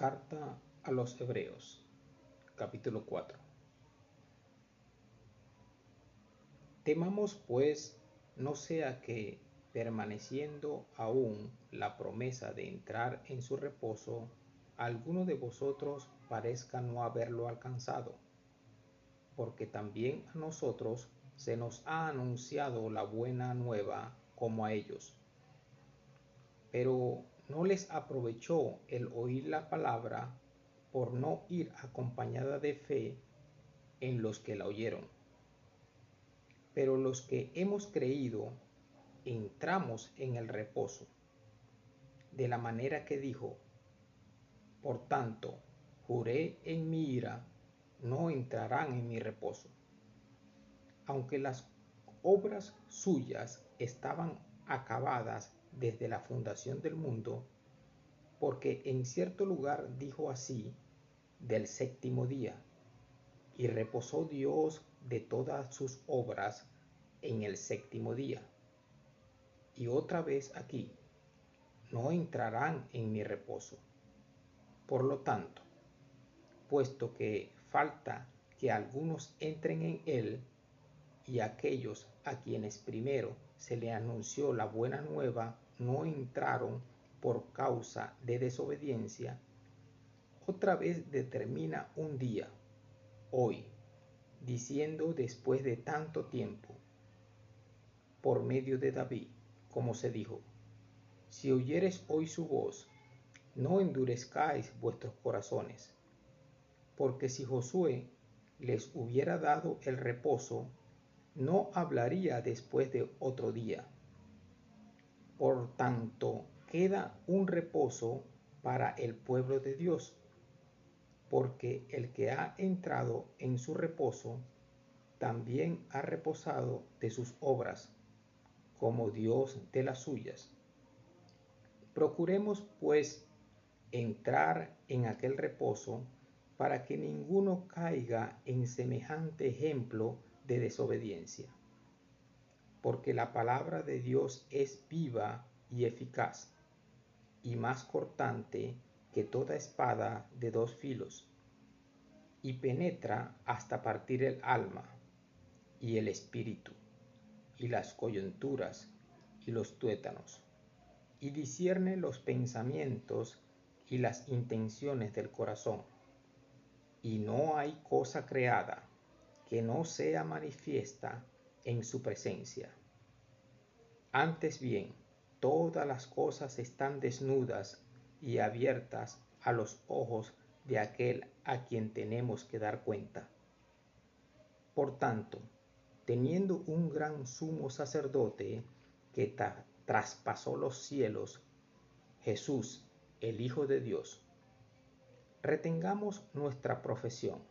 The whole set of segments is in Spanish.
Carta a los Hebreos, capítulo 4. Temamos pues no sea que, permaneciendo aún la promesa de entrar en su reposo, alguno de vosotros parezca no haberlo alcanzado, porque también a nosotros se nos ha anunciado la buena nueva como a ellos. Pero no les aprovechó el oír la palabra por no ir acompañada de fe en los que la oyeron. Pero los que hemos creído entramos en el reposo, de la manera que dijo, por tanto, juré en mi ira, no entrarán en mi reposo. Aunque las obras suyas estaban acabadas desde la fundación del mundo, porque en cierto lugar dijo así del séptimo día, y reposó Dios de todas sus obras en el séptimo día. Y otra vez aquí, no entrarán en mi reposo. Por lo tanto, puesto que falta que algunos entren en él, y aquellos a quienes primero se le anunció la buena nueva no entraron por causa de desobediencia, otra vez determina un día, hoy, diciendo después de tanto tiempo, por medio de David, como se dijo, si oyeres hoy su voz, no endurezcáis vuestros corazones, porque si Josué les hubiera dado el reposo, no hablaría después de otro día. Por tanto, queda un reposo para el pueblo de Dios, porque el que ha entrado en su reposo, también ha reposado de sus obras, como Dios de las suyas. Procuremos, pues, entrar en aquel reposo para que ninguno caiga en semejante ejemplo de desobediencia. Porque la palabra de Dios es viva y eficaz, y más cortante que toda espada de dos filos, y penetra hasta partir el alma y el espíritu, y las coyunturas y los tuétanos, y discierne los pensamientos y las intenciones del corazón. Y no hay cosa creada que no sea manifiesta en su presencia. Antes bien, todas las cosas están desnudas y abiertas a los ojos de aquel a quien tenemos que dar cuenta. Por tanto, teniendo un gran sumo sacerdote que traspasó los cielos, Jesús, el Hijo de Dios, retengamos nuestra profesión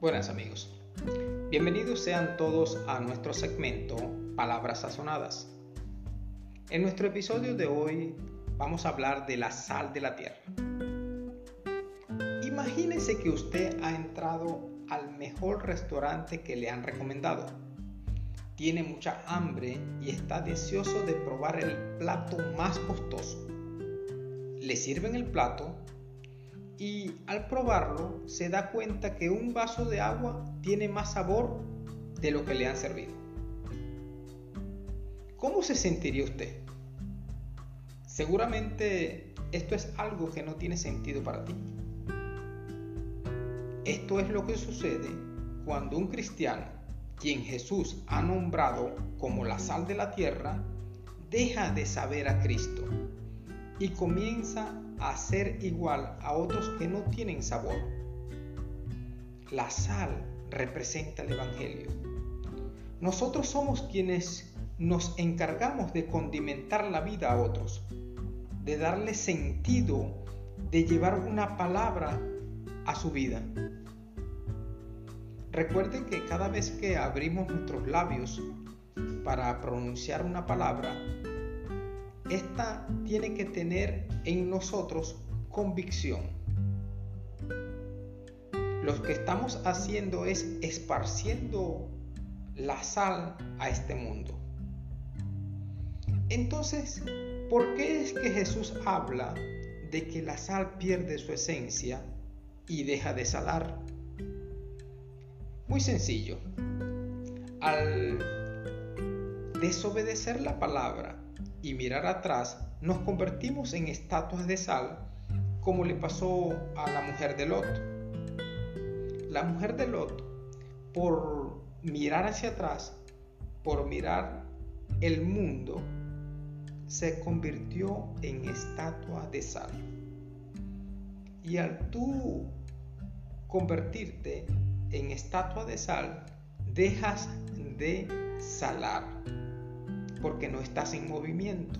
Buenas amigos, bienvenidos sean todos a nuestro segmento Palabras Sazonadas. En nuestro episodio de hoy vamos a hablar de la sal de la tierra. Imagínese que usted ha entrado al mejor restaurante que le han recomendado tiene mucha hambre y está deseoso de probar el plato más costoso. Le sirven el plato y al probarlo se da cuenta que un vaso de agua tiene más sabor de lo que le han servido. ¿Cómo se sentiría usted? Seguramente esto es algo que no tiene sentido para ti. Esto es lo que sucede cuando un cristiano quien Jesús ha nombrado como la sal de la tierra, deja de saber a Cristo y comienza a ser igual a otros que no tienen sabor. La sal representa el Evangelio. Nosotros somos quienes nos encargamos de condimentar la vida a otros, de darle sentido, de llevar una palabra a su vida. Recuerden que cada vez que abrimos nuestros labios para pronunciar una palabra, esta tiene que tener en nosotros convicción. Lo que estamos haciendo es esparciendo la sal a este mundo. Entonces, ¿por qué es que Jesús habla de que la sal pierde su esencia y deja de salar? Muy sencillo. Al desobedecer la palabra y mirar atrás, nos convertimos en estatuas de sal, como le pasó a la mujer de Lot. La mujer de Lot, por mirar hacia atrás, por mirar el mundo, se convirtió en estatua de sal. Y al tú convertirte en estatua de sal, dejas de salar, porque no estás en movimiento.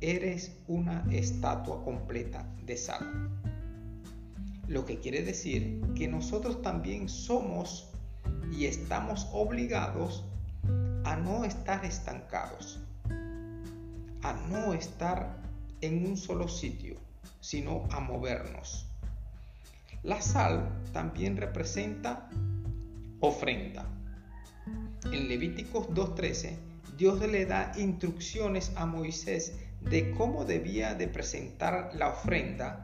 Eres una estatua completa de sal. Lo que quiere decir que nosotros también somos y estamos obligados a no estar estancados, a no estar en un solo sitio, sino a movernos. La sal también representa ofrenda. En Levíticos 2.13, Dios le da instrucciones a Moisés de cómo debía de presentar la ofrenda,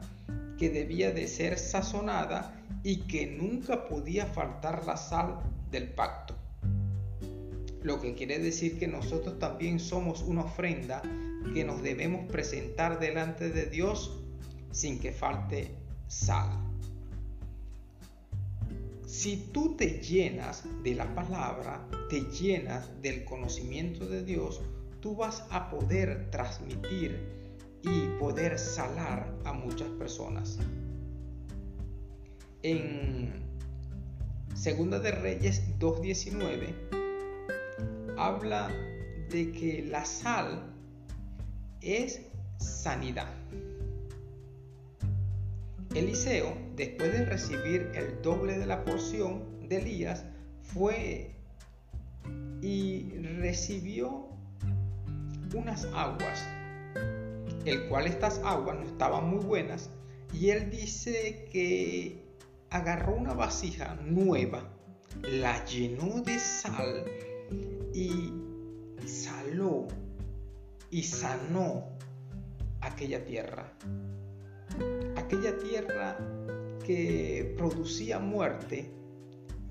que debía de ser sazonada y que nunca podía faltar la sal del pacto. Lo que quiere decir que nosotros también somos una ofrenda que nos debemos presentar delante de Dios sin que falte sal. Si tú te llenas de la palabra, te llenas del conocimiento de Dios, tú vas a poder transmitir y poder salar a muchas personas. En Segunda de Reyes 2.19 habla de que la sal es sanidad. Eliseo, después de recibir el doble de la porción de Elías, fue y recibió unas aguas, el cual estas aguas no estaban muy buenas, y él dice que agarró una vasija nueva, la llenó de sal y saló y sanó aquella tierra aquella tierra que producía muerte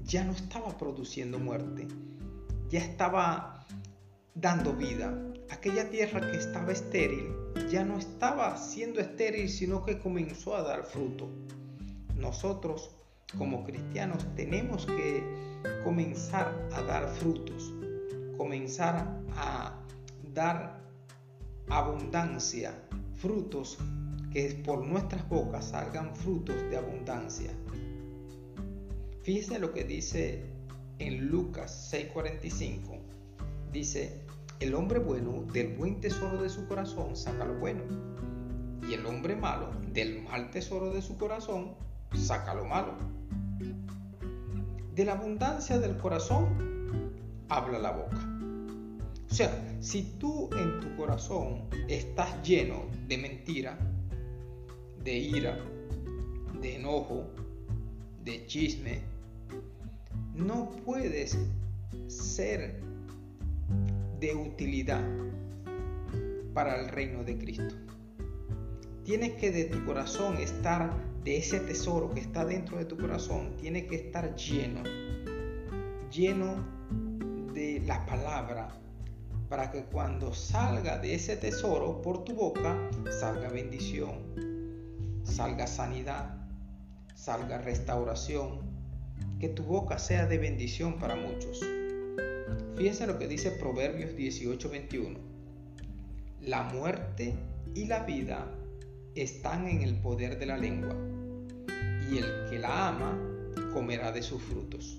ya no estaba produciendo muerte, ya estaba dando vida. Aquella tierra que estaba estéril ya no estaba siendo estéril, sino que comenzó a dar fruto. Nosotros como cristianos tenemos que comenzar a dar frutos, comenzar a dar abundancia, frutos que por nuestras bocas salgan frutos de abundancia. Fíjese lo que dice en Lucas 6:45. Dice, el hombre bueno del buen tesoro de su corazón saca lo bueno, y el hombre malo del mal tesoro de su corazón saca lo malo. De la abundancia del corazón habla la boca. O sea, si tú en tu corazón estás lleno de mentira, de ira, de enojo, de chisme, no puedes ser de utilidad para el reino de Cristo. Tienes que de tu corazón estar, de ese tesoro que está dentro de tu corazón, tiene que estar lleno, lleno de la palabra, para que cuando salga de ese tesoro por tu boca, salga bendición, salga sanidad, salga restauración, que tu boca sea de bendición para muchos. Fíjense lo que dice Proverbios 18:21. La muerte y la vida están en el poder de la lengua, y el que la ama comerá de sus frutos.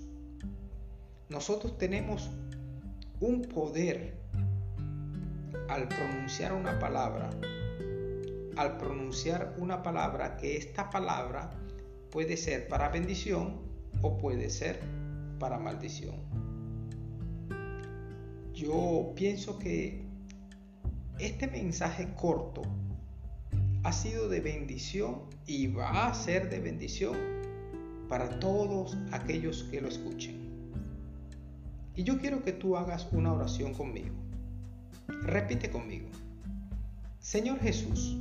Nosotros tenemos un poder al pronunciar una palabra, al pronunciar una palabra que esta palabra puede ser para bendición o puede ser para maldición. Yo pienso que este mensaje corto ha sido de bendición y va a ser de bendición para todos aquellos que lo escuchen. Y yo quiero que tú hagas una oración conmigo. Repite conmigo. Señor Jesús,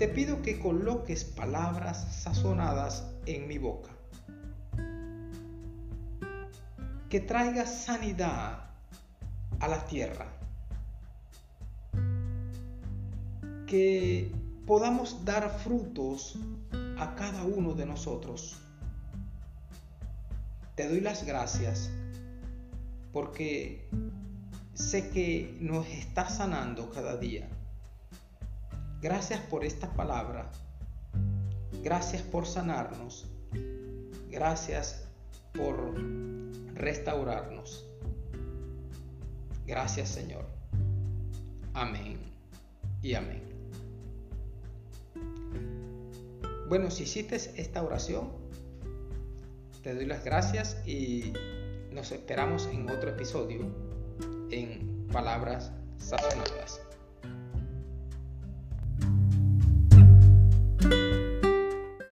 te pido que coloques palabras sazonadas en mi boca. Que traigas sanidad a la tierra. Que podamos dar frutos a cada uno de nosotros. Te doy las gracias porque sé que nos está sanando cada día Gracias por esta palabra. Gracias por sanarnos. Gracias por restaurarnos. Gracias Señor. Amén y amén. Bueno, si hiciste esta oración, te doy las gracias y nos esperamos en otro episodio en Palabras Sazonadas.